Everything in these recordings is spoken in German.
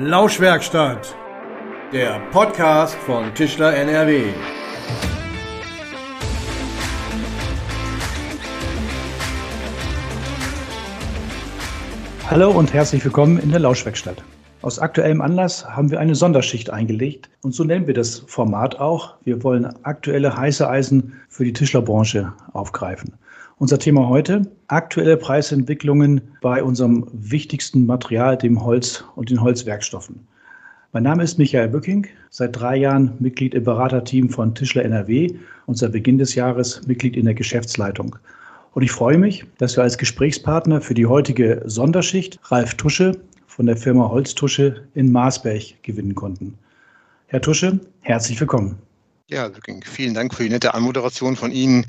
Lauschwerkstatt, der Podcast von Tischler NRW. Hallo und herzlich willkommen in der Lauschwerkstatt. Aus aktuellem Anlass haben wir eine Sonderschicht eingelegt und so nennen wir das Format auch. Wir wollen aktuelle heiße Eisen für die Tischlerbranche aufgreifen. Unser Thema heute, aktuelle Preisentwicklungen bei unserem wichtigsten Material, dem Holz und den Holzwerkstoffen. Mein Name ist Michael Bücking, seit drei Jahren Mitglied im Beraterteam von Tischler NRW und seit Beginn des Jahres Mitglied in der Geschäftsleitung. Und ich freue mich, dass wir als Gesprächspartner für die heutige Sonderschicht Ralf Tusche von der Firma Holztusche in Marsberg gewinnen konnten. Herr Tusche, herzlich willkommen. Ja, vielen Dank für die nette Anmoderation von Ihnen.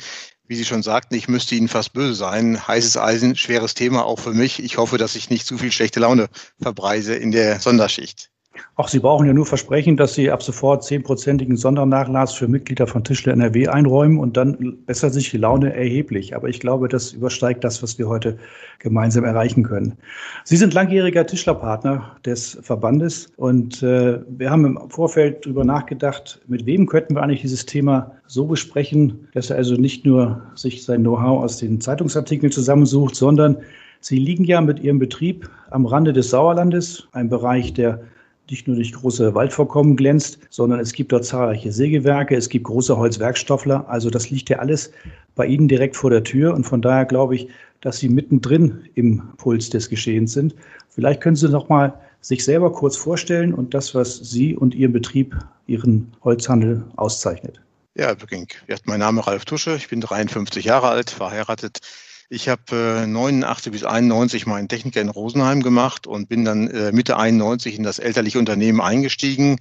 Wie Sie schon sagten, ich müsste Ihnen fast böse sein. Heißes Eisen, schweres Thema auch für mich. Ich hoffe, dass ich nicht zu viel schlechte Laune verbreise in der Sonderschicht. Auch Sie brauchen ja nur versprechen, dass Sie ab sofort zehnprozentigen Sondernachlass für Mitglieder von Tischler NRW einräumen und dann bessert sich die Laune erheblich. Aber ich glaube, das übersteigt das, was wir heute gemeinsam erreichen können. Sie sind langjähriger Tischlerpartner des Verbandes und äh, wir haben im Vorfeld darüber nachgedacht, mit wem könnten wir eigentlich dieses Thema so besprechen, dass er also nicht nur sich sein Know-how aus den Zeitungsartikeln zusammensucht, sondern Sie liegen ja mit Ihrem Betrieb am Rande des Sauerlandes, ein Bereich, der nicht nur durch große Waldvorkommen glänzt, sondern es gibt dort zahlreiche Sägewerke, es gibt große Holzwerkstoffler. Also das liegt ja alles bei Ihnen direkt vor der Tür. Und von daher glaube ich, dass Sie mittendrin im Puls des Geschehens sind. Vielleicht können Sie noch mal sich selber kurz vorstellen und das, was Sie und Ihr Betrieb, Ihren Holzhandel auszeichnet. Ja, Bücking. Mein Name ist Ralf Tusche, ich bin 53 Jahre alt, verheiratet, ich habe äh, 89 bis 91 meinen Techniker in Rosenheim gemacht und bin dann äh, Mitte 91 in das elterliche Unternehmen eingestiegen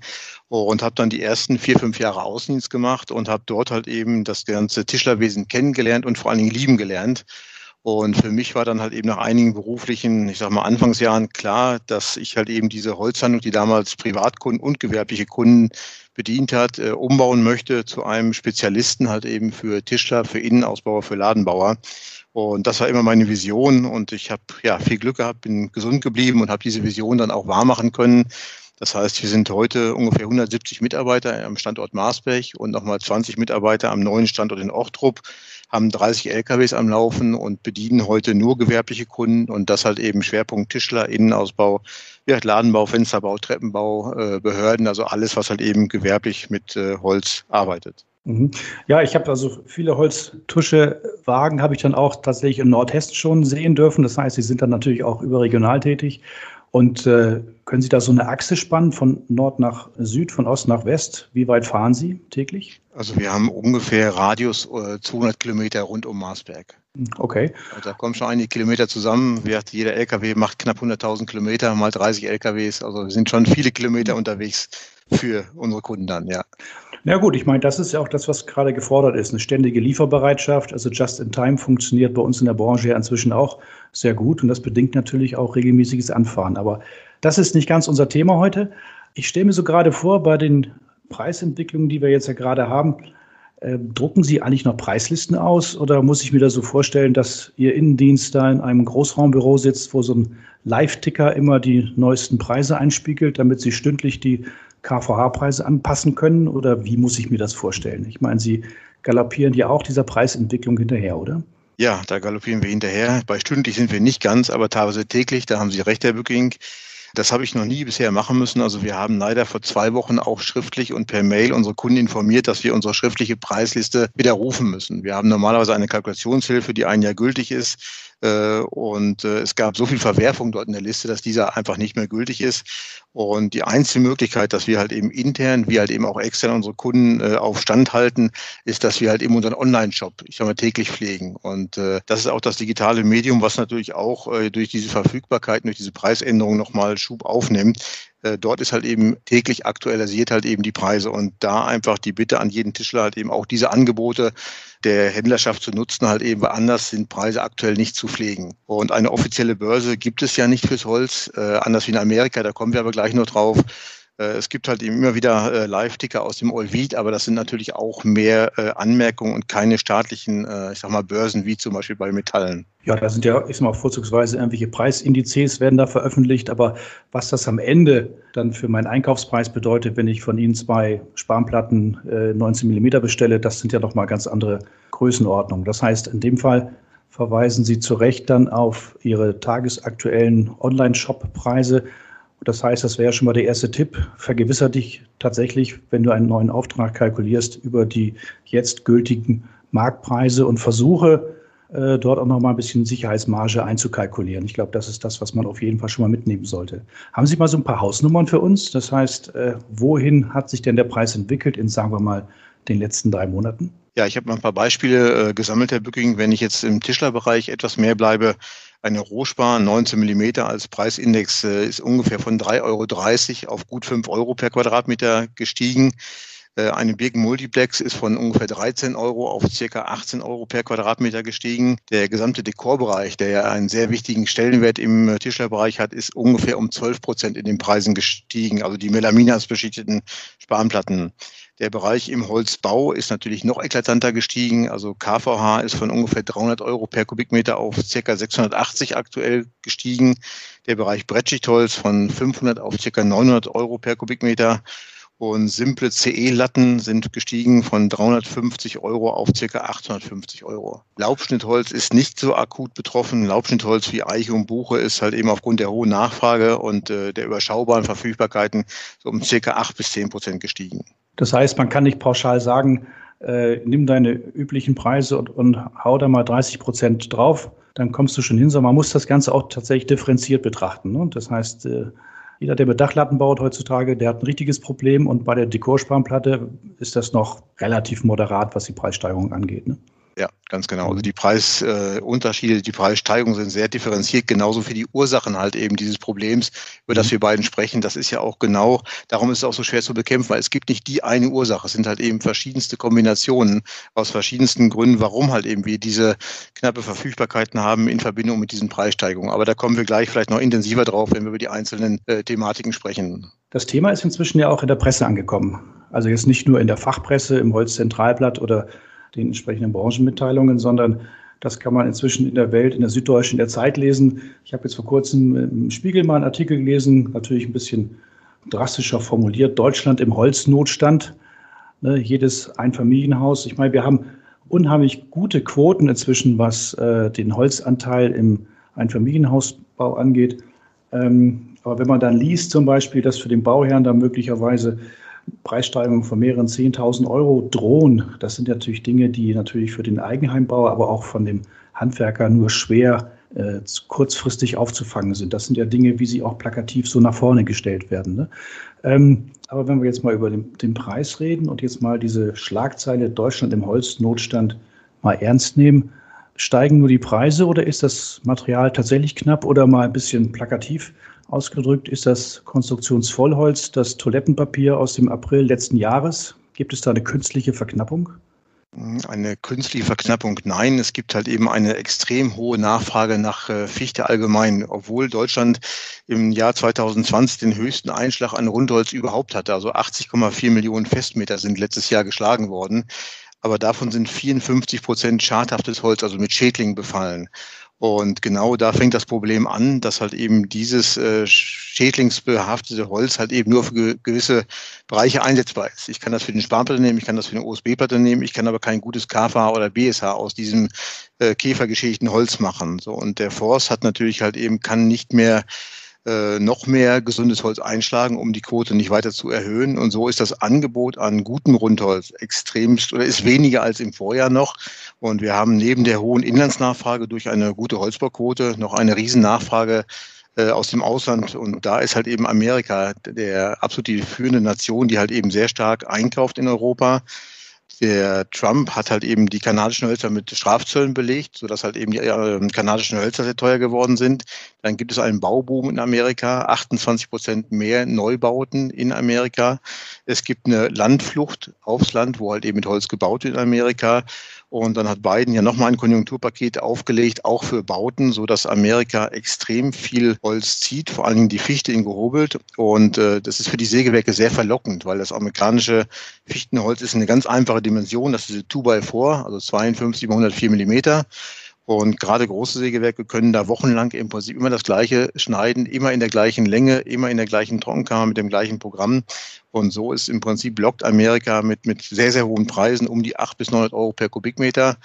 und habe dann die ersten vier, fünf Jahre Außendienst gemacht und habe dort halt eben das ganze Tischlerwesen kennengelernt und vor allen Dingen lieben gelernt. Und für mich war dann halt eben nach einigen beruflichen, ich sag mal, Anfangsjahren klar, dass ich halt eben diese Holzhandlung, die damals Privatkunden und gewerbliche Kunden bedient hat, äh, umbauen möchte zu einem Spezialisten halt eben für Tischler, für Innenausbauer, für Ladenbauer. Und das war immer meine Vision und ich habe ja viel Glück gehabt, bin gesund geblieben und habe diese Vision dann auch wahrmachen können. Das heißt, wir sind heute ungefähr 170 Mitarbeiter am Standort Marsberg und nochmal 20 Mitarbeiter am neuen Standort in Ochtrup, haben 30 LKWs am Laufen und bedienen heute nur gewerbliche Kunden und das halt eben Schwerpunkt Tischler, Innenausbau, Ladenbau, Fensterbau, Treppenbau, äh, Behörden, also alles, was halt eben gewerblich mit äh, Holz arbeitet. Mhm. Ja, ich habe also viele Holztuschewagen habe ich dann auch tatsächlich in Nordhessen schon sehen dürfen. Das heißt, sie sind dann natürlich auch überregional tätig. Und äh, können Sie da so eine Achse spannen von Nord nach Süd, von Ost nach West? Wie weit fahren Sie täglich? Also wir haben ungefähr Radius äh, 200 Kilometer rund um Marsberg. Okay. Also da kommen schon einige Kilometer zusammen. Jeder LKW macht knapp 100.000 Kilometer, mal 30 LKWs. Also wir sind schon viele Kilometer unterwegs für unsere Kunden dann, ja. Na gut, ich meine, das ist ja auch das, was gerade gefordert ist. Eine ständige Lieferbereitschaft, also Just in Time funktioniert bei uns in der Branche ja inzwischen auch sehr gut und das bedingt natürlich auch regelmäßiges Anfahren. Aber das ist nicht ganz unser Thema heute. Ich stelle mir so gerade vor, bei den Preisentwicklungen, die wir jetzt ja gerade haben, äh, drucken Sie eigentlich noch Preislisten aus oder muss ich mir das so vorstellen, dass Ihr Innendienst da in einem Großraumbüro sitzt, wo so ein Live-Ticker immer die neuesten Preise einspiegelt, damit Sie stündlich die KVH-Preise anpassen können? Oder wie muss ich mir das vorstellen? Ich meine, Sie galoppieren ja auch dieser Preisentwicklung hinterher, oder? Ja, da galoppieren wir hinterher. Bei stündlich sind wir nicht ganz, aber teilweise täglich. Da haben Sie recht, Herr Bücking. Das habe ich noch nie bisher machen müssen. Also wir haben leider vor zwei Wochen auch schriftlich und per Mail unsere Kunden informiert, dass wir unsere schriftliche Preisliste widerrufen müssen. Wir haben normalerweise eine Kalkulationshilfe, die ein Jahr gültig ist. Äh, und äh, es gab so viel Verwerfung dort in der Liste, dass dieser einfach nicht mehr gültig ist. Und die einzige Möglichkeit, dass wir halt eben intern, wie halt eben auch extern unsere Kunden äh, auf Stand halten, ist, dass wir halt eben unseren Online-Shop, ich sag mal, täglich pflegen. Und das ist auch das digitale Medium, was natürlich auch durch diese Verfügbarkeit, durch diese Preisänderung nochmal Schub aufnimmt. Äh, dort ist halt eben täglich aktualisiert halt eben die Preise und da einfach die Bitte an jeden Tischler halt eben auch diese Angebote der Händlerschaft zu nutzen, halt eben, weil anders sind Preise aktuell nicht zu pflegen. Und eine offizielle Börse gibt es ja nicht fürs Holz, äh, anders wie in Amerika, da kommen wir aber gleich noch drauf. Äh, es gibt halt immer wieder äh, Live-Ticker aus dem Olvid, aber das sind natürlich auch mehr äh, Anmerkungen und keine staatlichen, ich sag mal, Börsen wie zum Beispiel bei Metallen. Ja, da sind ja, ich sag mal, vorzugsweise irgendwelche Preisindizes werden da veröffentlicht, aber was das am Ende dann für meinen Einkaufspreis bedeutet, wenn ich von Ihnen zwei Spanplatten 19 Millimeter bestelle, das sind ja noch mal ganz andere Größenordnungen. Das heißt, in dem Fall verweisen Sie zu Recht dann auf Ihre tagesaktuellen Online-Shop-Preise das heißt, das wäre schon mal der erste Tipp. Vergewisser dich tatsächlich, wenn du einen neuen Auftrag kalkulierst, über die jetzt gültigen Marktpreise und versuche äh, dort auch noch mal ein bisschen Sicherheitsmarge einzukalkulieren. Ich glaube, das ist das, was man auf jeden Fall schon mal mitnehmen sollte. Haben Sie mal so ein paar Hausnummern für uns? Das heißt, äh, wohin hat sich denn der Preis entwickelt in, sagen wir mal, den letzten drei Monaten? Ja, ich habe mal ein paar Beispiele äh, gesammelt, Herr Bücking. Wenn ich jetzt im Tischlerbereich etwas mehr bleibe, eine Rohspar 19 Millimeter als Preisindex äh, ist ungefähr von 3,30 Euro auf gut 5 Euro per Quadratmeter gestiegen. Äh, eine Birken Multiplex ist von ungefähr 13 Euro auf circa 18 Euro per Quadratmeter gestiegen. Der gesamte Dekorbereich, der ja einen sehr wichtigen Stellenwert im äh, Tischlerbereich hat, ist ungefähr um 12 Prozent in den Preisen gestiegen. Also die Melaminas beschichteten Spanplatten. Der Bereich im Holzbau ist natürlich noch eklatanter gestiegen. Also KVH ist von ungefähr 300 Euro per Kubikmeter auf circa 680 aktuell gestiegen. Der Bereich Brettschichtholz von 500 auf circa 900 Euro per Kubikmeter. Und simple CE-Latten sind gestiegen von 350 Euro auf circa 850 Euro. Laubschnittholz ist nicht so akut betroffen. Laubschnittholz wie Eiche und Buche ist halt eben aufgrund der hohen Nachfrage und äh, der überschaubaren Verfügbarkeiten so um circa 8 bis 10 Prozent gestiegen. Das heißt, man kann nicht pauschal sagen, äh, nimm deine üblichen Preise und, und hau da mal 30 Prozent drauf, dann kommst du schon hin, sondern man muss das Ganze auch tatsächlich differenziert betrachten. Ne? Das heißt, äh, jeder, der mit Dachlatten baut heutzutage, der hat ein richtiges Problem und bei der Dekorspanplatte ist das noch relativ moderat, was die Preissteigerung angeht. Ne? Ja, ganz genau. Also die Preisunterschiede, äh, die Preissteigerungen sind sehr differenziert, genauso wie die Ursachen halt eben dieses Problems, über das mhm. wir beiden sprechen. Das ist ja auch genau, darum ist es auch so schwer zu bekämpfen, weil es gibt nicht die eine Ursache. Es sind halt eben verschiedenste Kombinationen aus verschiedensten Gründen, warum halt eben wir diese knappe Verfügbarkeiten haben in Verbindung mit diesen Preissteigerungen. Aber da kommen wir gleich vielleicht noch intensiver drauf, wenn wir über die einzelnen äh, Thematiken sprechen. Das Thema ist inzwischen ja auch in der Presse angekommen. Also jetzt nicht nur in der Fachpresse, im Holzzentralblatt oder den entsprechenden Branchenmitteilungen, sondern das kann man inzwischen in der Welt, in der Süddeutschen, in der Zeit lesen. Ich habe jetzt vor kurzem im Spiegel mal einen Artikel gelesen, natürlich ein bisschen drastischer formuliert. Deutschland im Holznotstand. Ne, jedes Einfamilienhaus. Ich meine, wir haben unheimlich gute Quoten inzwischen, was äh, den Holzanteil im Einfamilienhausbau angeht. Ähm, aber wenn man dann liest zum Beispiel, dass für den Bauherrn da möglicherweise Preissteigerungen von mehreren 10.000 Euro drohen. Das sind natürlich Dinge, die natürlich für den Eigenheimbauer, aber auch von dem Handwerker nur schwer äh, kurzfristig aufzufangen sind. Das sind ja Dinge, wie sie auch plakativ so nach vorne gestellt werden. Ne? Ähm, aber wenn wir jetzt mal über den, den Preis reden und jetzt mal diese Schlagzeile Deutschland im Holznotstand mal ernst nehmen, steigen nur die Preise oder ist das Material tatsächlich knapp oder mal ein bisschen plakativ Ausgedrückt ist das Konstruktionsvollholz das Toilettenpapier aus dem April letzten Jahres. Gibt es da eine künstliche Verknappung? Eine künstliche Verknappung, nein. Es gibt halt eben eine extrem hohe Nachfrage nach äh, Fichte allgemein, obwohl Deutschland im Jahr 2020 den höchsten Einschlag an Rundholz überhaupt hatte. Also 80,4 Millionen Festmeter sind letztes Jahr geschlagen worden. Aber davon sind 54 Prozent schadhaftes Holz, also mit Schädlingen befallen. Und genau da fängt das Problem an, dass halt eben dieses äh, schädlingsbehaftete Holz halt eben nur für gewisse Bereiche einsetzbar ist. Ich kann das für den Spanplatte nehmen, ich kann das für eine OSB-Platte nehmen, ich kann aber kein gutes KVH oder BSH aus diesem äh, käfergeschädigten Holz machen. So, und der Forst hat natürlich halt eben, kann nicht mehr äh, noch mehr gesundes Holz einschlagen, um die Quote nicht weiter zu erhöhen. Und so ist das Angebot an gutem Rundholz extremst oder ist weniger als im Vorjahr noch. Und wir haben neben der hohen Inlandsnachfrage durch eine gute Holzbauquote noch eine Riesennachfrage äh, aus dem Ausland. Und da ist halt eben Amerika der absolut die führende Nation, die halt eben sehr stark einkauft in Europa der Trump hat halt eben die kanadischen Hölzer mit Strafzöllen belegt, sodass halt eben die äh, kanadischen Hölzer sehr teuer geworden sind. Dann gibt es einen Bauboom in Amerika, 28 Prozent mehr Neubauten in Amerika. Es gibt eine Landflucht aufs Land, wo halt eben mit Holz gebaut wird in Amerika. Und dann hat Biden ja nochmal ein Konjunkturpaket aufgelegt, auch für Bauten, so dass Amerika extrem viel Holz zieht, vor allen Dingen die Fichte in gehobelt. Und äh, das ist für die Sägewerke sehr verlockend, weil das amerikanische Fichtenholz ist eine ganz einfache Dimension. Das ist eine 2x4, also 52 mal 104 Millimeter. Und gerade große Sägewerke können da wochenlang im Prinzip immer das Gleiche schneiden, immer in der gleichen Länge, immer in der gleichen Trockenkammer mit dem gleichen Programm. Und so ist im Prinzip lockt Amerika mit, mit sehr, sehr hohen Preisen um die 800 bis 900 Euro per Kubikmeter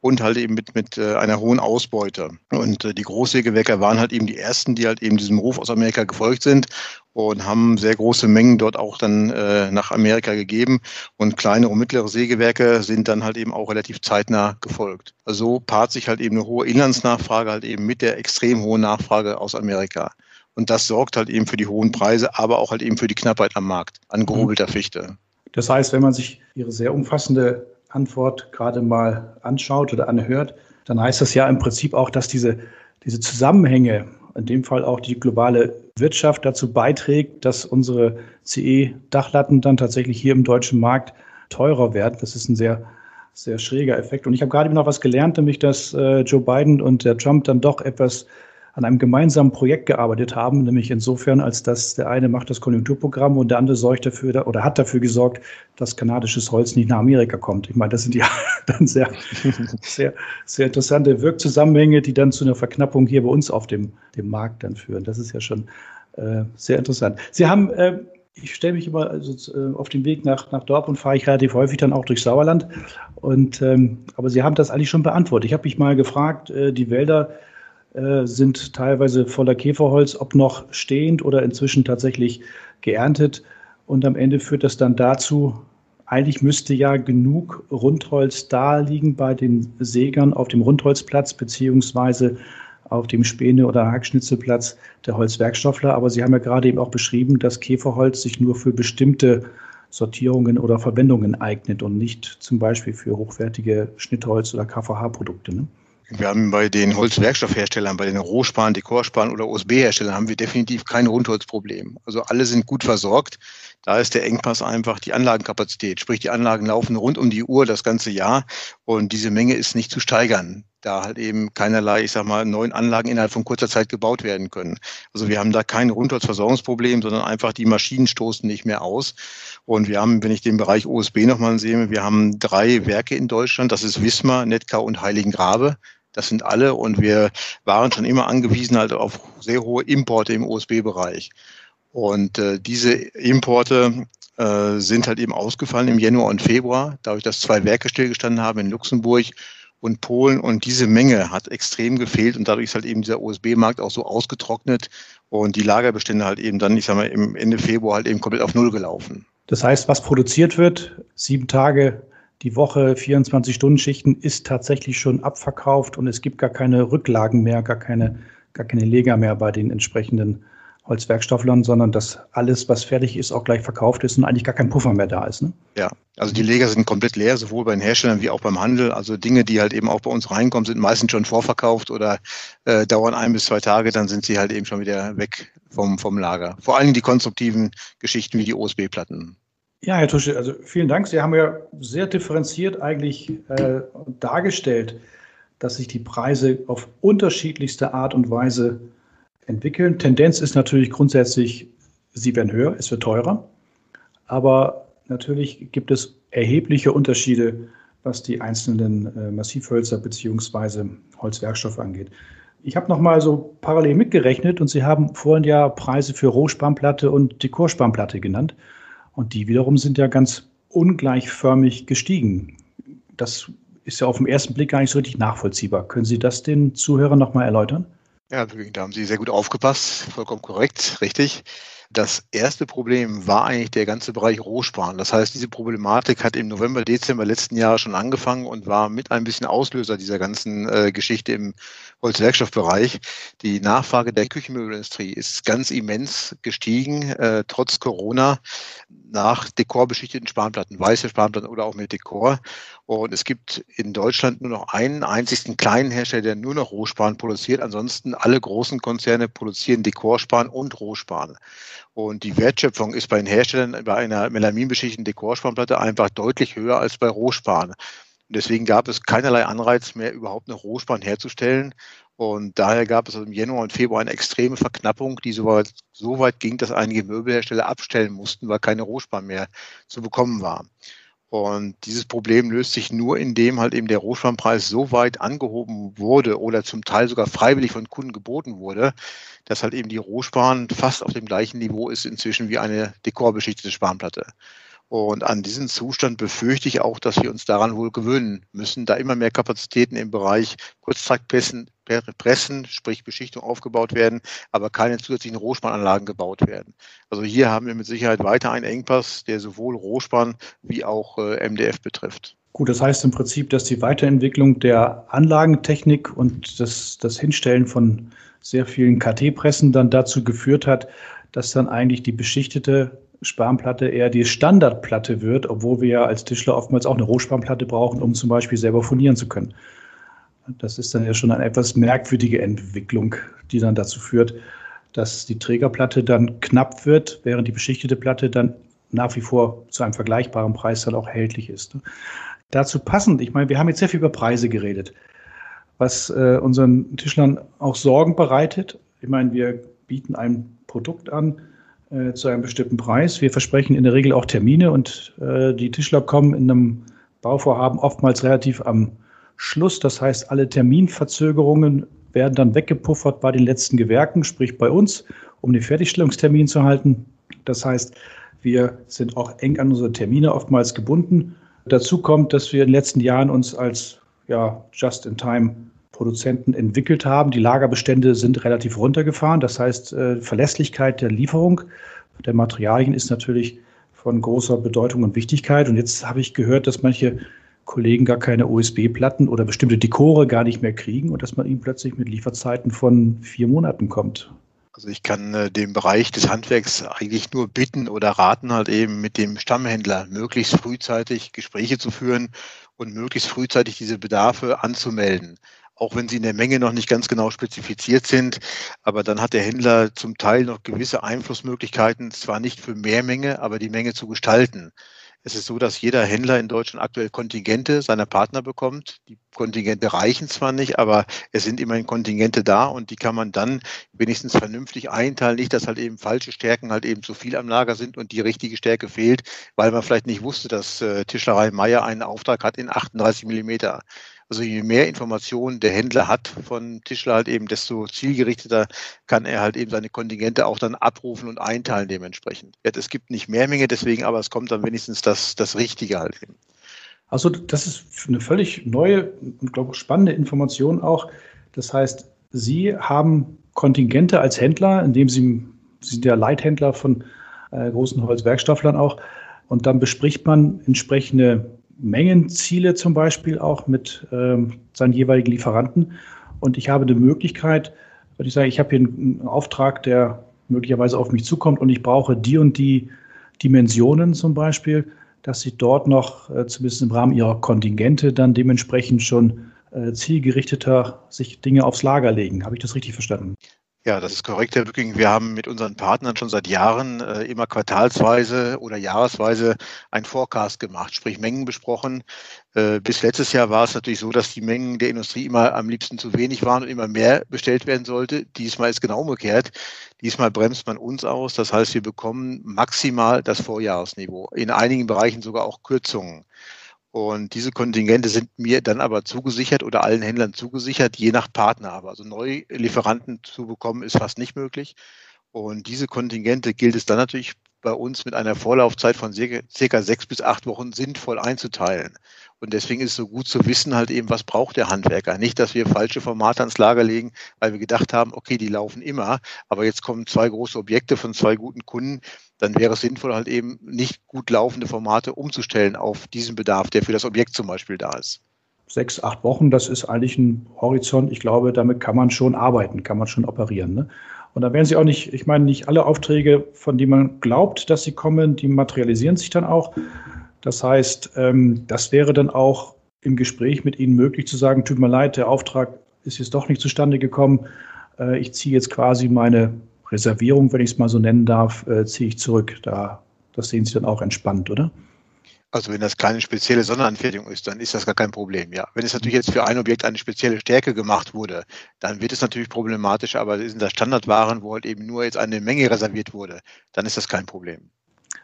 und halt eben mit, mit äh, einer hohen Ausbeute. Und äh, die Großsägewerke waren halt eben die ersten, die halt eben diesem Ruf aus Amerika gefolgt sind und haben sehr große Mengen dort auch dann äh, nach Amerika gegeben. Und kleinere und mittlere Sägewerke sind dann halt eben auch relativ zeitnah gefolgt. Also so paart sich halt eben eine hohe Inlandsnachfrage halt eben mit der extrem hohen Nachfrage aus Amerika. Und das sorgt halt eben für die hohen Preise, aber auch halt eben für die Knappheit am Markt an gehobelter Fichte. Das heißt, wenn man sich Ihre sehr umfassende Antwort gerade mal anschaut oder anhört, dann heißt das ja im Prinzip auch, dass diese, diese Zusammenhänge, in dem Fall auch die globale Wirtschaft dazu beiträgt, dass unsere CE-Dachlatten dann tatsächlich hier im deutschen Markt teurer werden. Das ist ein sehr, sehr schräger Effekt. Und ich habe gerade noch was gelernt, nämlich dass äh, Joe Biden und der Trump dann doch etwas an einem gemeinsamen Projekt gearbeitet haben, nämlich insofern, als dass der eine macht das Konjunkturprogramm und der andere sorgt dafür oder hat dafür gesorgt, dass kanadisches Holz nicht nach Amerika kommt. Ich meine, das sind ja dann sehr, sehr, sehr interessante Wirkzusammenhänge, die dann zu einer Verknappung hier bei uns auf dem, dem Markt dann führen. Das ist ja schon äh, sehr interessant. Sie haben äh, ich stelle mich immer also, äh, auf den Weg nach, nach Dortmund, fahre ich relativ häufig dann auch durch Sauerland. Und, ähm, aber Sie haben das eigentlich schon beantwortet. Ich habe mich mal gefragt, äh, die Wälder äh, sind teilweise voller Käferholz, ob noch stehend oder inzwischen tatsächlich geerntet. Und am Ende führt das dann dazu, eigentlich müsste ja genug Rundholz da liegen bei den Sägern auf dem Rundholzplatz beziehungsweise auf dem Späne- oder Hackschnitzelplatz der Holzwerkstoffler. Aber Sie haben ja gerade eben auch beschrieben, dass Käferholz sich nur für bestimmte Sortierungen oder Verwendungen eignet und nicht zum Beispiel für hochwertige Schnittholz- oder KVH-Produkte. Ne? Wir haben bei den Holzwerkstoffherstellern, bei den Rohsparen, Dekorsparen oder OSB-Herstellern haben wir definitiv kein Rundholzproblem. Also alle sind gut versorgt. Da ist der Engpass einfach die Anlagenkapazität. Sprich, die Anlagen laufen rund um die Uhr das ganze Jahr und diese Menge ist nicht zu steigern da halt eben keinerlei, ich sag mal, neuen Anlagen innerhalb von kurzer Zeit gebaut werden können. Also wir haben da kein Rundholzversorgungsproblem, sondern einfach die Maschinen stoßen nicht mehr aus. Und wir haben, wenn ich den Bereich OSB nochmal sehe, wir haben drei Werke in Deutschland. Das ist Wismar, Netkau und Heiligengrabe. Das sind alle und wir waren schon immer angewiesen halt auf sehr hohe Importe im OSB-Bereich. Und äh, diese Importe äh, sind halt eben ausgefallen im Januar und Februar, dadurch, dass zwei Werke stillgestanden haben in Luxemburg und Polen. Und diese Menge hat extrem gefehlt und dadurch ist halt eben dieser OSB-Markt auch so ausgetrocknet und die Lagerbestände halt eben dann, ich sag mal, im Ende Februar halt eben komplett auf Null gelaufen. Das heißt, was produziert wird, sieben Tage die Woche, 24-Stunden-Schichten, ist tatsächlich schon abverkauft und es gibt gar keine Rücklagen mehr, gar keine, gar keine Leger mehr bei den entsprechenden Holzwerkstofflern, sondern dass alles, was fertig ist, auch gleich verkauft ist und eigentlich gar kein Puffer mehr da ist. Ne? Ja, also die Leger sind komplett leer, sowohl bei den Herstellern wie auch beim Handel. Also Dinge, die halt eben auch bei uns reinkommen, sind meistens schon vorverkauft oder äh, dauern ein bis zwei Tage, dann sind sie halt eben schon wieder weg vom, vom Lager. Vor allem die konstruktiven Geschichten wie die OSB-Platten. Ja, Herr Tusche, also vielen Dank. Sie haben ja sehr differenziert eigentlich äh, dargestellt, dass sich die Preise auf unterschiedlichste Art und Weise entwickeln. Tendenz ist natürlich grundsätzlich, sie werden höher, es wird teurer. Aber natürlich gibt es erhebliche Unterschiede, was die einzelnen äh, Massivhölzer bzw. Holzwerkstoffe angeht. Ich habe noch mal so parallel mitgerechnet und Sie haben vorhin ja Preise für Rohspannplatte und Dekorspannplatte genannt. Und die wiederum sind ja ganz ungleichförmig gestiegen. Das ist ja auf den ersten Blick gar nicht so richtig nachvollziehbar. Können Sie das den Zuhörern noch mal erläutern? Ja, da haben Sie sehr gut aufgepasst, vollkommen korrekt, richtig. Das erste Problem war eigentlich der ganze Bereich Rohsparen. Das heißt, diese Problematik hat im November, Dezember letzten Jahres schon angefangen und war mit ein bisschen Auslöser dieser ganzen äh, Geschichte im Holzwerkstoffbereich. Die Nachfrage der Küchenmöbelindustrie ist ganz immens gestiegen, äh, trotz Corona, nach dekorbeschichteten Spanplatten, weiße Spanplatten oder auch mit Dekor. Und es gibt in Deutschland nur noch einen einzigen kleinen Hersteller, der nur noch Rohspan produziert. Ansonsten alle großen Konzerne produzieren Dekorspan und Rohspan. Und die Wertschöpfung ist bei den Herstellern bei einer melaminbeschichteten Dekorspanplatte einfach deutlich höher als bei Rohspan. Deswegen gab es keinerlei Anreiz mehr, überhaupt noch Rohspan herzustellen. Und daher gab es im Januar und Februar eine extreme Verknappung, die so weit, so weit ging, dass einige Möbelhersteller abstellen mussten, weil keine Rohspan mehr zu bekommen war. Und dieses Problem löst sich nur, indem halt eben der Rohspanpreis so weit angehoben wurde oder zum Teil sogar freiwillig von Kunden geboten wurde, dass halt eben die Rohspan fast auf dem gleichen Niveau ist inzwischen wie eine dekorbeschichtete Spanplatte. Und an diesen Zustand befürchte ich auch, dass wir uns daran wohl gewöhnen müssen, da immer mehr Kapazitäten im Bereich Kurztaktpressen, Pressen, sprich Beschichtung aufgebaut werden, aber keine zusätzlichen Rohspananlagen gebaut werden. Also hier haben wir mit Sicherheit weiter einen Engpass, der sowohl Rohspan wie auch äh, MDF betrifft. Gut, das heißt im Prinzip, dass die Weiterentwicklung der Anlagentechnik und das, das Hinstellen von sehr vielen KT-Pressen dann dazu geführt hat, dass dann eigentlich die beschichtete Spanplatte eher die Standardplatte wird, obwohl wir ja als Tischler oftmals auch eine Rohspanplatte brauchen, um zum Beispiel selber furnieren zu können. Das ist dann ja schon eine etwas merkwürdige Entwicklung, die dann dazu führt, dass die Trägerplatte dann knapp wird, während die beschichtete Platte dann nach wie vor zu einem vergleichbaren Preis dann auch erhältlich ist. Dazu passend, ich meine, wir haben jetzt sehr viel über Preise geredet, was äh, unseren Tischlern auch Sorgen bereitet. Ich meine, wir bieten ein Produkt an, äh, zu einem bestimmten Preis. Wir versprechen in der Regel auch Termine und äh, die Tischler kommen in einem Bauvorhaben oftmals relativ am Schluss. Das heißt, alle Terminverzögerungen werden dann weggepuffert bei den letzten Gewerken, sprich bei uns, um den Fertigstellungstermin zu halten. Das heißt, wir sind auch eng an unsere Termine oftmals gebunden. Dazu kommt, dass wir in den letzten Jahren uns als ja, Just-in-Time Produzenten entwickelt haben. Die Lagerbestände sind relativ runtergefahren. Das heißt, äh, Verlässlichkeit der Lieferung der Materialien ist natürlich von großer Bedeutung und Wichtigkeit. Und jetzt habe ich gehört, dass manche Kollegen gar keine USB-Platten oder bestimmte Dekore gar nicht mehr kriegen und dass man ihnen plötzlich mit Lieferzeiten von vier Monaten kommt. Also ich kann äh, dem Bereich des Handwerks eigentlich nur bitten oder raten, halt eben mit dem Stammhändler möglichst frühzeitig Gespräche zu führen und möglichst frühzeitig diese Bedarfe anzumelden auch wenn sie in der Menge noch nicht ganz genau spezifiziert sind. Aber dann hat der Händler zum Teil noch gewisse Einflussmöglichkeiten, zwar nicht für mehr Menge, aber die Menge zu gestalten. Es ist so, dass jeder Händler in Deutschland aktuell Kontingente seiner Partner bekommt. Die Kontingente reichen zwar nicht, aber es sind immerhin Kontingente da und die kann man dann wenigstens vernünftig einteilen. Nicht, dass halt eben falsche Stärken halt eben zu viel am Lager sind und die richtige Stärke fehlt, weil man vielleicht nicht wusste, dass äh, Tischlerei Meier einen Auftrag hat in 38 Millimeter. Also je mehr Informationen der Händler hat von Tischler halt eben, desto zielgerichteter kann er halt eben seine Kontingente auch dann abrufen und einteilen dementsprechend. Es gibt nicht mehr Menge deswegen, aber es kommt dann wenigstens das, das Richtige halt eben. Also das ist eine völlig neue und glaube ich spannende Information auch. Das heißt, Sie haben Kontingente als Händler, indem Sie, Sie sind ja Leithändler von äh, großen Holzwerkstofflern auch, und dann bespricht man entsprechende Mengenziele zum Beispiel auch mit ähm, seinen jeweiligen Lieferanten. Und ich habe die Möglichkeit, wenn ich sage, ich habe hier einen Auftrag, der möglicherweise auf mich zukommt und ich brauche die und die Dimensionen zum Beispiel, dass sie dort noch, äh, zumindest im Rahmen ihrer Kontingente, dann dementsprechend schon äh, zielgerichteter sich Dinge aufs Lager legen. Habe ich das richtig verstanden? Ja, das ist korrekt, Herr Bücking. Wir haben mit unseren Partnern schon seit Jahren äh, immer quartalsweise oder jahresweise ein Forecast gemacht, sprich Mengen besprochen. Äh, bis letztes Jahr war es natürlich so, dass die Mengen der Industrie immer am liebsten zu wenig waren und immer mehr bestellt werden sollte. Diesmal ist genau umgekehrt. Diesmal bremst man uns aus. Das heißt, wir bekommen maximal das Vorjahresniveau. In einigen Bereichen sogar auch Kürzungen. Und diese Kontingente sind mir dann aber zugesichert oder allen Händlern zugesichert, je nach Partner. Aber also neue Lieferanten zu bekommen, ist fast nicht möglich. Und diese Kontingente gilt es dann natürlich bei uns mit einer Vorlaufzeit von circa sechs bis acht Wochen sinnvoll einzuteilen. Und deswegen ist es so gut zu wissen, halt eben, was braucht der Handwerker. Nicht, dass wir falsche Formate ans Lager legen, weil wir gedacht haben, okay, die laufen immer, aber jetzt kommen zwei große Objekte von zwei guten Kunden. Dann wäre es sinnvoll, halt eben nicht gut laufende Formate umzustellen auf diesen Bedarf, der für das Objekt zum Beispiel da ist. Sechs, acht Wochen, das ist eigentlich ein Horizont. Ich glaube, damit kann man schon arbeiten, kann man schon operieren. Ne? Und da werden sie auch nicht, ich meine, nicht alle Aufträge, von denen man glaubt, dass sie kommen, die materialisieren sich dann auch. Das heißt, ähm, das wäre dann auch im Gespräch mit Ihnen möglich zu sagen, tut mir leid, der Auftrag ist jetzt doch nicht zustande gekommen. Äh, ich ziehe jetzt quasi meine Reservierung, wenn ich es mal so nennen darf, äh, ziehe ich zurück. Da, das sehen Sie dann auch entspannt, oder? Also wenn das keine spezielle Sonderanfertigung ist, dann ist das gar kein Problem, ja. Wenn es natürlich jetzt für ein Objekt eine spezielle Stärke gemacht wurde, dann wird es natürlich problematisch, aber sind das Standardwaren, wo halt eben nur jetzt eine Menge reserviert wurde, dann ist das kein Problem.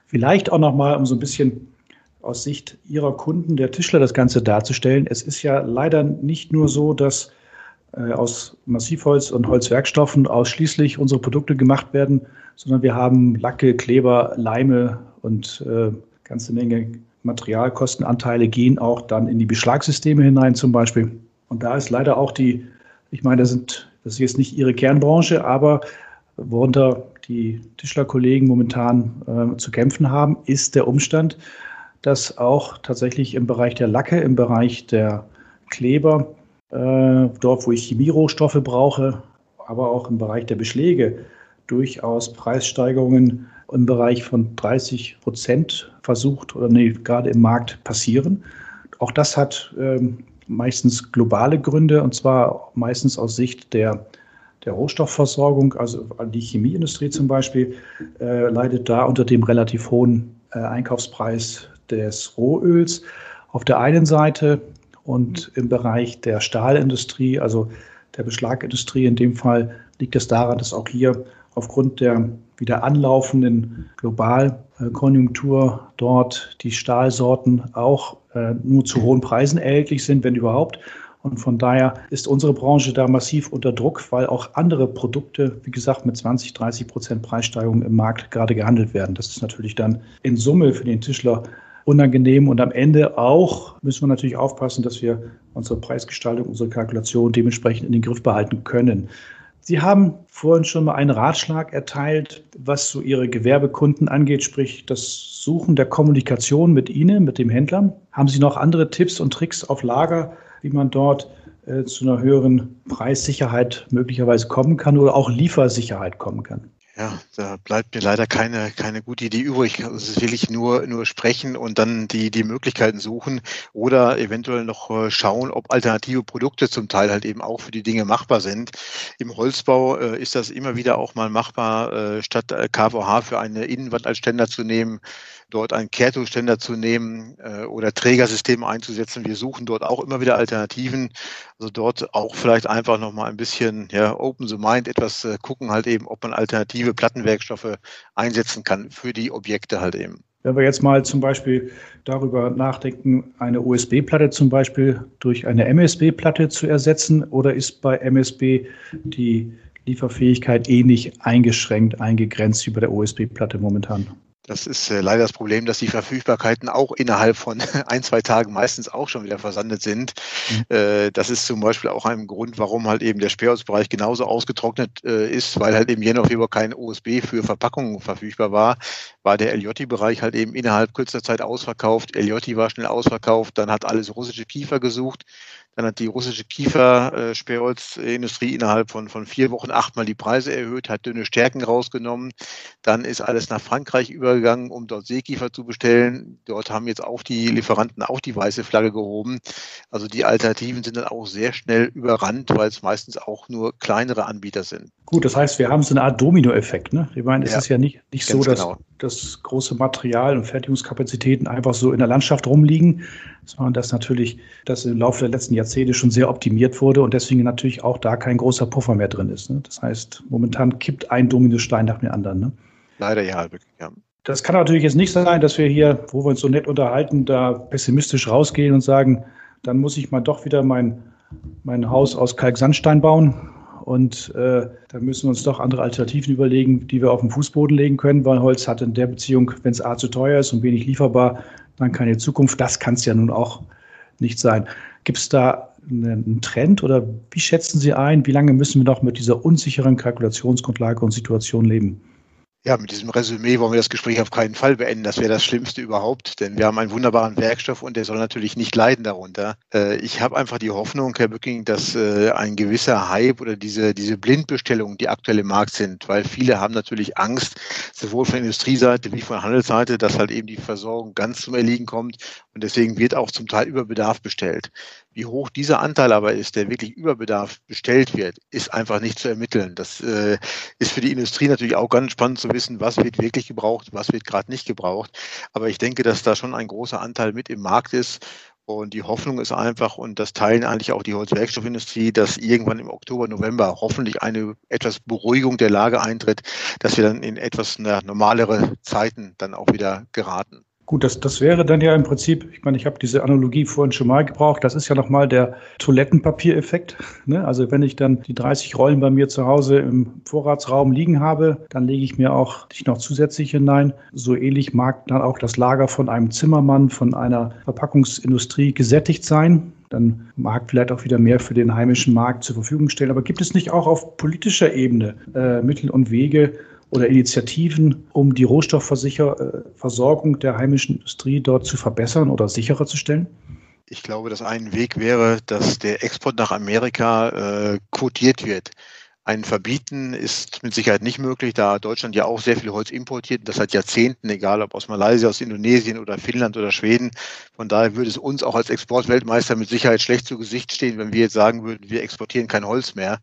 Vielleicht auch nochmal, um so ein bisschen aus Sicht Ihrer Kunden, der Tischler, das Ganze darzustellen. Es ist ja leider nicht nur so, dass äh, aus Massivholz und Holzwerkstoffen ausschließlich unsere Produkte gemacht werden, sondern wir haben Lacke, Kleber, Leime und äh, ganze Menge Materialkostenanteile gehen auch dann in die Beschlagssysteme hinein zum Beispiel. Und da ist leider auch die, ich meine, das, sind, das ist jetzt nicht Ihre Kernbranche, aber worunter die Tischlerkollegen momentan äh, zu kämpfen haben, ist der Umstand, dass auch tatsächlich im Bereich der Lacke, im Bereich der Kleber, äh, dort wo ich Chemierohstoffe brauche, aber auch im Bereich der Beschläge durchaus Preissteigerungen im Bereich von 30 Prozent versucht oder nee, gerade im Markt passieren. Auch das hat ähm, meistens globale Gründe und zwar meistens aus Sicht der, der Rohstoffversorgung. Also die Chemieindustrie zum Beispiel äh, leidet da unter dem relativ hohen äh, Einkaufspreis des Rohöls auf der einen Seite und im Bereich der Stahlindustrie, also der Beschlagindustrie in dem Fall, liegt es daran, dass auch hier aufgrund der wieder anlaufenden Globalkonjunktur dort die Stahlsorten auch äh, nur zu hohen Preisen erhältlich sind, wenn überhaupt. Und von daher ist unsere Branche da massiv unter Druck, weil auch andere Produkte, wie gesagt, mit 20, 30 Prozent Preissteigerung im Markt gerade gehandelt werden. Das ist natürlich dann in Summe für den Tischler unangenehm. Und am Ende auch müssen wir natürlich aufpassen, dass wir unsere Preisgestaltung, unsere Kalkulation dementsprechend in den Griff behalten können. Sie haben vorhin schon mal einen Ratschlag erteilt, was so Ihre Gewerbekunden angeht, sprich das Suchen der Kommunikation mit Ihnen, mit dem Händler. Haben Sie noch andere Tipps und Tricks auf Lager, wie man dort äh, zu einer höheren Preissicherheit möglicherweise kommen kann oder auch Liefersicherheit kommen kann? Ja, da bleibt mir leider keine, keine gute Idee übrig. Also es ist wirklich nur, nur sprechen und dann die, die Möglichkeiten suchen oder eventuell noch äh, schauen, ob alternative Produkte zum Teil halt eben auch für die Dinge machbar sind. Im Holzbau äh, ist das immer wieder auch mal machbar, äh, statt äh, KVH für eine Innenwand als Ständer zu nehmen, dort einen Kehrtuchständer zu nehmen äh, oder Trägersysteme einzusetzen. Wir suchen dort auch immer wieder Alternativen. Also dort auch vielleicht einfach nochmal ein bisschen ja, open the mind, etwas äh, gucken halt eben, ob man alternative Plattenwerkstoffe einsetzen kann für die Objekte halt eben. Wenn wir jetzt mal zum Beispiel darüber nachdenken, eine USB-Platte zum Beispiel durch eine MSB-Platte zu ersetzen, oder ist bei MSB die Lieferfähigkeit ähnlich eingeschränkt, eingegrenzt wie bei der USB-Platte momentan? Das ist äh, leider das Problem, dass die Verfügbarkeiten auch innerhalb von ein, zwei Tagen meistens auch schon wieder versandet sind. Mhm. Äh, das ist zum Beispiel auch ein Grund, warum halt eben der Sperrholzbereich genauso ausgetrocknet äh, ist, weil halt im Januar, Februar kein USB für Verpackungen verfügbar war, war der LJ-Bereich halt eben innerhalb kürzester Zeit ausverkauft. LJ war schnell ausverkauft, dann hat alles russische Kiefer gesucht. Dann hat die russische Kiefer-Sperrholzindustrie innerhalb von, von vier Wochen achtmal die Preise erhöht, hat dünne Stärken rausgenommen. Dann ist alles nach Frankreich übergegangen, um dort Seekiefer zu bestellen. Dort haben jetzt auch die Lieferanten auch die weiße Flagge gehoben. Also die Alternativen sind dann auch sehr schnell überrannt, weil es meistens auch nur kleinere Anbieter sind. Gut, das heißt, wir haben so eine Art Dominoeffekt. Ne? Ich meine, es ja, ist ja nicht, nicht so, dass, genau. Dass große Material- und Fertigungskapazitäten einfach so in der Landschaft rumliegen, sondern dass natürlich das im Laufe der letzten Jahrzehnte schon sehr optimiert wurde und deswegen natürlich auch da kein großer Puffer mehr drin ist. Ne? Das heißt, momentan kippt ein Dominostein nach dem anderen. Ne? Leider ja, wirklich, ja. Das kann natürlich jetzt nicht sein, dass wir hier, wo wir uns so nett unterhalten, da pessimistisch rausgehen und sagen, dann muss ich mal doch wieder mein, mein Haus aus Kalksandstein bauen und äh, da müssen wir uns doch andere Alternativen überlegen, die wir auf den Fußboden legen können, weil Holz hat in der Beziehung, wenn es A zu teuer ist und wenig lieferbar, dann keine Zukunft. Das kann es ja nun auch nicht sein. Gibt es da einen Trend oder wie schätzen Sie ein, wie lange müssen wir noch mit dieser unsicheren Kalkulationsgrundlage und Situation leben? Ja, mit diesem Resümee wollen wir das Gespräch auf keinen Fall beenden. Das wäre das Schlimmste überhaupt, denn wir haben einen wunderbaren Werkstoff und der soll natürlich nicht leiden darunter. Äh, ich habe einfach die Hoffnung, Herr Bücking, dass äh, ein gewisser Hype oder diese, diese Blindbestellungen, die aktuell im Markt sind, weil viele haben natürlich Angst, sowohl von Industrieseite wie von Handelsseite, dass halt eben die Versorgung ganz zum Erliegen kommt und deswegen wird auch zum Teil über Bedarf bestellt. Wie hoch dieser Anteil aber ist, der wirklich über Bedarf bestellt wird, ist einfach nicht zu ermitteln. Das äh, ist für die Industrie natürlich auch ganz spannend zu wissen, was wird wirklich gebraucht, was wird gerade nicht gebraucht. Aber ich denke, dass da schon ein großer Anteil mit im Markt ist. Und die Hoffnung ist einfach, und das teilen eigentlich auch die Holzwerkstoffindustrie, dass irgendwann im Oktober, November hoffentlich eine etwas Beruhigung der Lage eintritt, dass wir dann in etwas normalere Zeiten dann auch wieder geraten. Gut, das, das wäre dann ja im Prinzip, ich meine, ich habe diese Analogie vorhin schon mal gebraucht, das ist ja nochmal der Toilettenpapiereffekt. Ne? Also wenn ich dann die 30 Rollen bei mir zu Hause im Vorratsraum liegen habe, dann lege ich mir auch nicht noch zusätzlich hinein. So ähnlich mag dann auch das Lager von einem Zimmermann, von einer Verpackungsindustrie gesättigt sein dann mag vielleicht auch wieder mehr für den heimischen Markt zur Verfügung stellen. Aber gibt es nicht auch auf politischer Ebene äh, Mittel und Wege, oder Initiativen, um die Rohstoffversorgung der heimischen Industrie dort zu verbessern oder sicherer zu stellen? Ich glaube, dass ein Weg wäre, dass der Export nach Amerika äh, quotiert wird. Ein Verbieten ist mit Sicherheit nicht möglich, da Deutschland ja auch sehr viel Holz importiert, das seit Jahrzehnten, egal ob aus Malaysia, aus Indonesien oder Finnland oder Schweden. Von daher würde es uns auch als Exportweltmeister mit Sicherheit schlecht zu Gesicht stehen, wenn wir jetzt sagen würden, wir exportieren kein Holz mehr.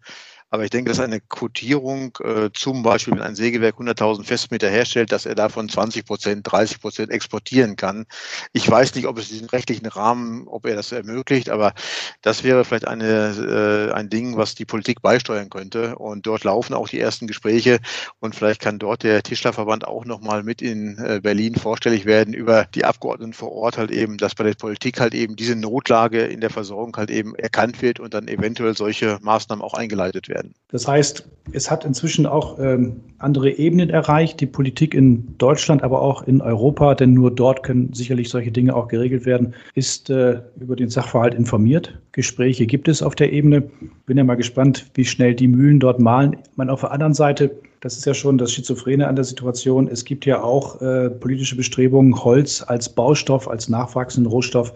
Aber ich denke, dass eine Quotierung, äh, zum Beispiel wenn ein Sägewerk 100.000 Festmeter herstellt, dass er davon 20 Prozent, 30 Prozent exportieren kann. Ich weiß nicht, ob es diesen rechtlichen Rahmen, ob er das ermöglicht, aber das wäre vielleicht eine, äh, ein Ding, was die Politik beisteuern könnte. Und dort laufen auch die ersten Gespräche und vielleicht kann dort der Tischlerverband auch nochmal mit in äh, Berlin vorstellig werden über die Abgeordneten vor Ort halt eben, dass bei der Politik halt eben diese Notlage in der Versorgung halt eben erkannt wird und dann eventuell solche Maßnahmen auch eingeleitet werden werden. Das heißt, es hat inzwischen auch ähm, andere Ebenen erreicht, die Politik in Deutschland, aber auch in Europa, denn nur dort können sicherlich solche Dinge auch geregelt werden, ist äh, über den Sachverhalt informiert. Gespräche gibt es auf der Ebene. Bin ja mal gespannt, wie schnell die Mühlen dort malen. Meine, auf der anderen Seite das ist ja schon das Schizophrene an der Situation. Es gibt ja auch äh, politische Bestrebungen, Holz als Baustoff, als nachwachsenden Rohstoff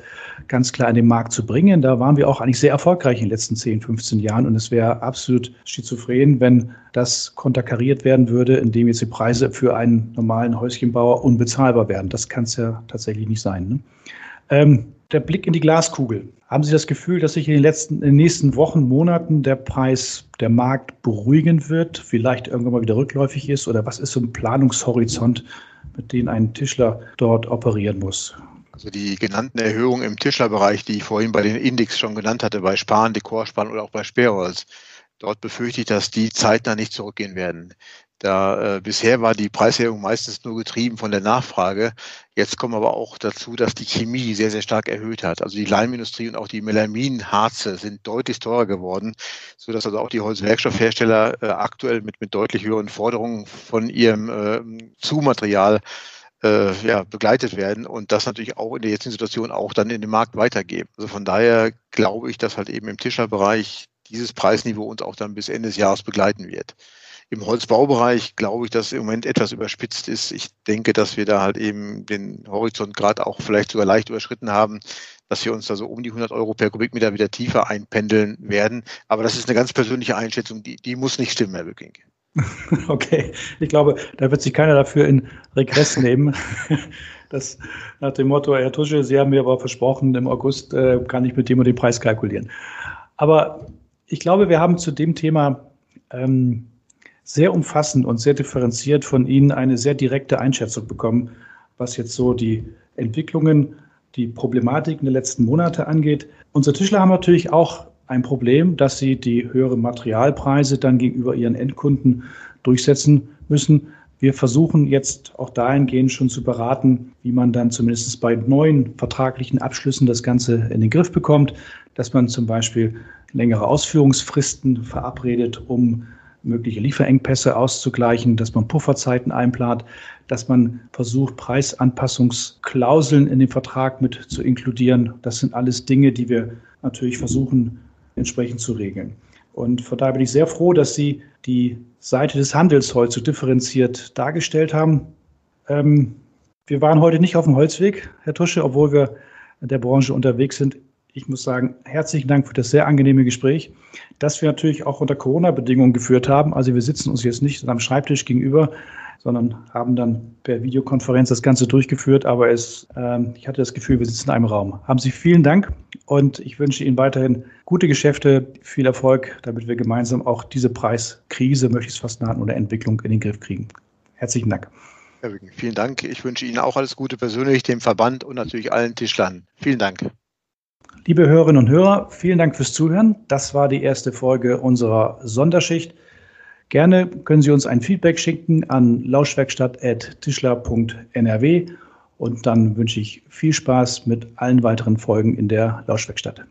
ganz klar in den Markt zu bringen. Da waren wir auch eigentlich sehr erfolgreich in den letzten 10, 15 Jahren. Und es wäre absolut schizophren, wenn das konterkariert werden würde, indem jetzt die Preise für einen normalen Häuschenbauer unbezahlbar werden. Das kann es ja tatsächlich nicht sein. Ne? Ähm, der Blick in die Glaskugel. Haben Sie das Gefühl, dass sich in den letzten, in den nächsten Wochen, Monaten der Preis, der Markt beruhigen wird, vielleicht irgendwann mal wieder rückläufig ist? Oder was ist so ein Planungshorizont, mit dem ein Tischler dort operieren muss? Also die genannten Erhöhungen im Tischlerbereich, die ich vorhin bei den Index schon genannt hatte, bei Sparen, Dekorsparen oder auch bei Sperrholz, dort befürchte ich, dass die zeitnah nicht zurückgehen werden. Da äh, bisher war die Preiserhöhung meistens nur getrieben von der Nachfrage. Jetzt kommen aber auch dazu, dass die Chemie sehr, sehr stark erhöht hat. Also die Leimindustrie und auch die Melaminharze sind deutlich teurer geworden, so dass also auch die Holzwerkstoffhersteller äh, aktuell mit, mit deutlich höheren Forderungen von ihrem äh, Zumaterial ja, begleitet werden und das natürlich auch in der jetzigen Situation auch dann in den Markt weitergeben. Also von daher glaube ich, dass halt eben im Tischlerbereich dieses Preisniveau uns auch dann bis Ende des Jahres begleiten wird. Im Holzbaubereich glaube ich, dass im Moment etwas überspitzt ist. Ich denke, dass wir da halt eben den Horizont gerade auch vielleicht sogar leicht überschritten haben, dass wir uns da so um die 100 Euro per Kubikmeter wieder tiefer einpendeln werden. Aber das ist eine ganz persönliche Einschätzung, die, die muss nicht stimmen, Herr Bücking. Okay, ich glaube, da wird sich keiner dafür in Regress nehmen. Das nach dem Motto, Herr Tusche, Sie haben mir aber versprochen, im August äh, kann ich mit dem und dem Preis kalkulieren. Aber ich glaube, wir haben zu dem Thema ähm, sehr umfassend und sehr differenziert von Ihnen eine sehr direkte Einschätzung bekommen, was jetzt so die Entwicklungen, die Problematiken der letzten Monate angeht. Unsere Tischler haben natürlich auch ein Problem, dass sie die höheren Materialpreise dann gegenüber ihren Endkunden durchsetzen müssen. Wir versuchen jetzt auch dahingehend schon zu beraten, wie man dann zumindest bei neuen vertraglichen Abschlüssen das Ganze in den Griff bekommt, dass man zum Beispiel längere Ausführungsfristen verabredet, um mögliche Lieferengpässe auszugleichen, dass man Pufferzeiten einplant, dass man versucht, Preisanpassungsklauseln in den Vertrag mit zu inkludieren. Das sind alles Dinge, die wir natürlich versuchen, entsprechend zu regeln. Und von daher bin ich sehr froh, dass Sie die Seite des Handels heute so differenziert dargestellt haben. Ähm, wir waren heute nicht auf dem Holzweg, Herr Tusche, obwohl wir in der Branche unterwegs sind. Ich muss sagen, herzlichen Dank für das sehr angenehme Gespräch, das wir natürlich auch unter Corona-Bedingungen geführt haben. Also wir sitzen uns jetzt nicht am Schreibtisch gegenüber, sondern haben dann per Videokonferenz das Ganze durchgeführt. Aber es, ähm, ich hatte das Gefühl, wir sitzen in einem Raum. Haben Sie vielen Dank und ich wünsche Ihnen weiterhin gute Geschäfte, viel Erfolg, damit wir gemeinsam auch diese Preiskrise, möchte ich es fast nennen, oder Entwicklung in den Griff kriegen. Herzlichen Dank. Herr Wücken, vielen Dank. Ich wünsche Ihnen auch alles Gute persönlich, dem Verband und natürlich allen Tischlern. Vielen Dank. Liebe Hörerinnen und Hörer, vielen Dank fürs Zuhören. Das war die erste Folge unserer Sonderschicht. Gerne können Sie uns ein Feedback schicken an lauschwerkstatt.tischler.nrw und dann wünsche ich viel Spaß mit allen weiteren Folgen in der Lauschwerkstatt.